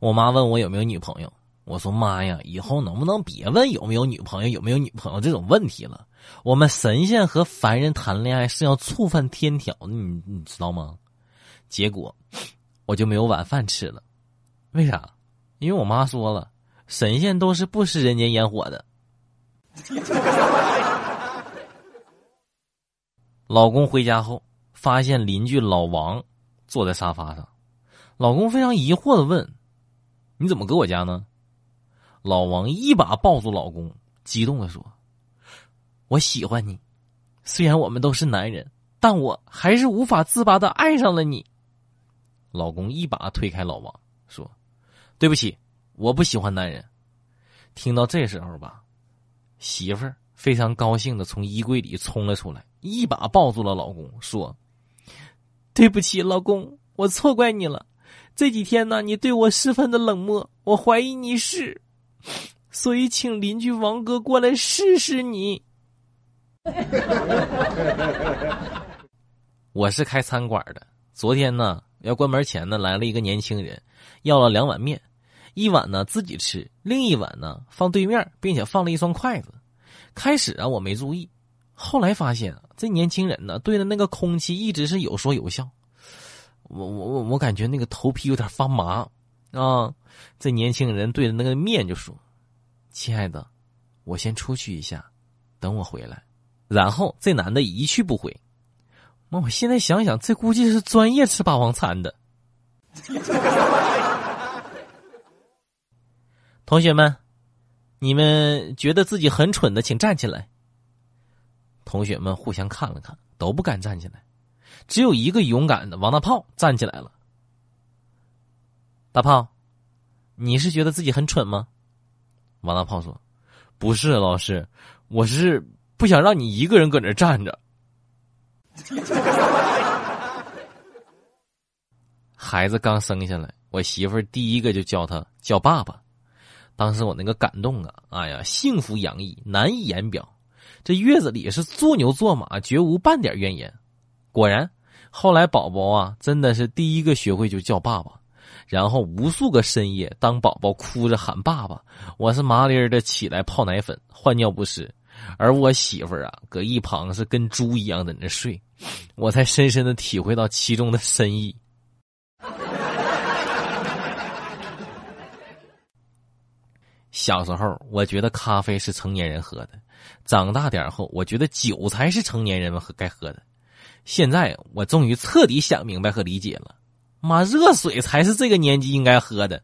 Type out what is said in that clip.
我妈问我有没有女朋友，我说妈呀，以后能不能别问有没有女朋友、有没有女朋友这种问题了？我们神仙和凡人谈恋爱是要触犯天条的，你你知道吗？结果我就没有晚饭吃了，为啥？因为我妈说了，神仙都是不食人间烟火的。老公回家后，发现邻居老王坐在沙发上，老公非常疑惑的问。你怎么搁我家呢？老王一把抱住老公，激动的说：“我喜欢你，虽然我们都是男人，但我还是无法自拔的爱上了你。”老公一把推开老王，说：“对不起，我不喜欢男人。”听到这时候吧，媳妇儿非常高兴的从衣柜里冲了出来，一把抱住了老公，说：“对不起，老公，我错怪你了。”这几天呢，你对我十分的冷漠，我怀疑你是，所以请邻居王哥过来试试你。我是开餐馆的，昨天呢要关门前呢来了一个年轻人，要了两碗面，一碗呢自己吃，另一碗呢放对面，并且放了一双筷子。开始啊我没注意，后来发现这年轻人呢对着那个空气一直是有说有笑。我我我我感觉那个头皮有点发麻，啊！这年轻人对着那个面就说：“亲爱的，我先出去一下，等我回来。”然后这男的一去不回。妈，我现在想想，这估计是专业吃霸王餐的。同学们，你们觉得自己很蠢的，请站起来。同学们互相看了看，都不敢站起来。只有一个勇敢的王大炮站起来了。大炮，你是觉得自己很蠢吗？王大炮说：“不是，老师，我是不想让你一个人搁那站着。”孩子刚生下来，我媳妇儿第一个就叫他叫爸爸。当时我那个感动啊，哎呀，幸福洋溢，难以言表。这月子里是做牛做马，绝无半点怨言。果然，后来宝宝啊，真的是第一个学会就叫爸爸，然后无数个深夜，当宝宝哭着喊爸爸，我是麻利儿的起来泡奶粉、换尿不湿，而我媳妇儿啊，搁一旁是跟猪一样在那睡，我才深深的体会到其中的深意。小时候，我觉得咖啡是成年人喝的；长大点后，我觉得酒才是成年人们该喝的。现在我终于彻底想明白和理解了，妈，热水才是这个年纪应该喝的。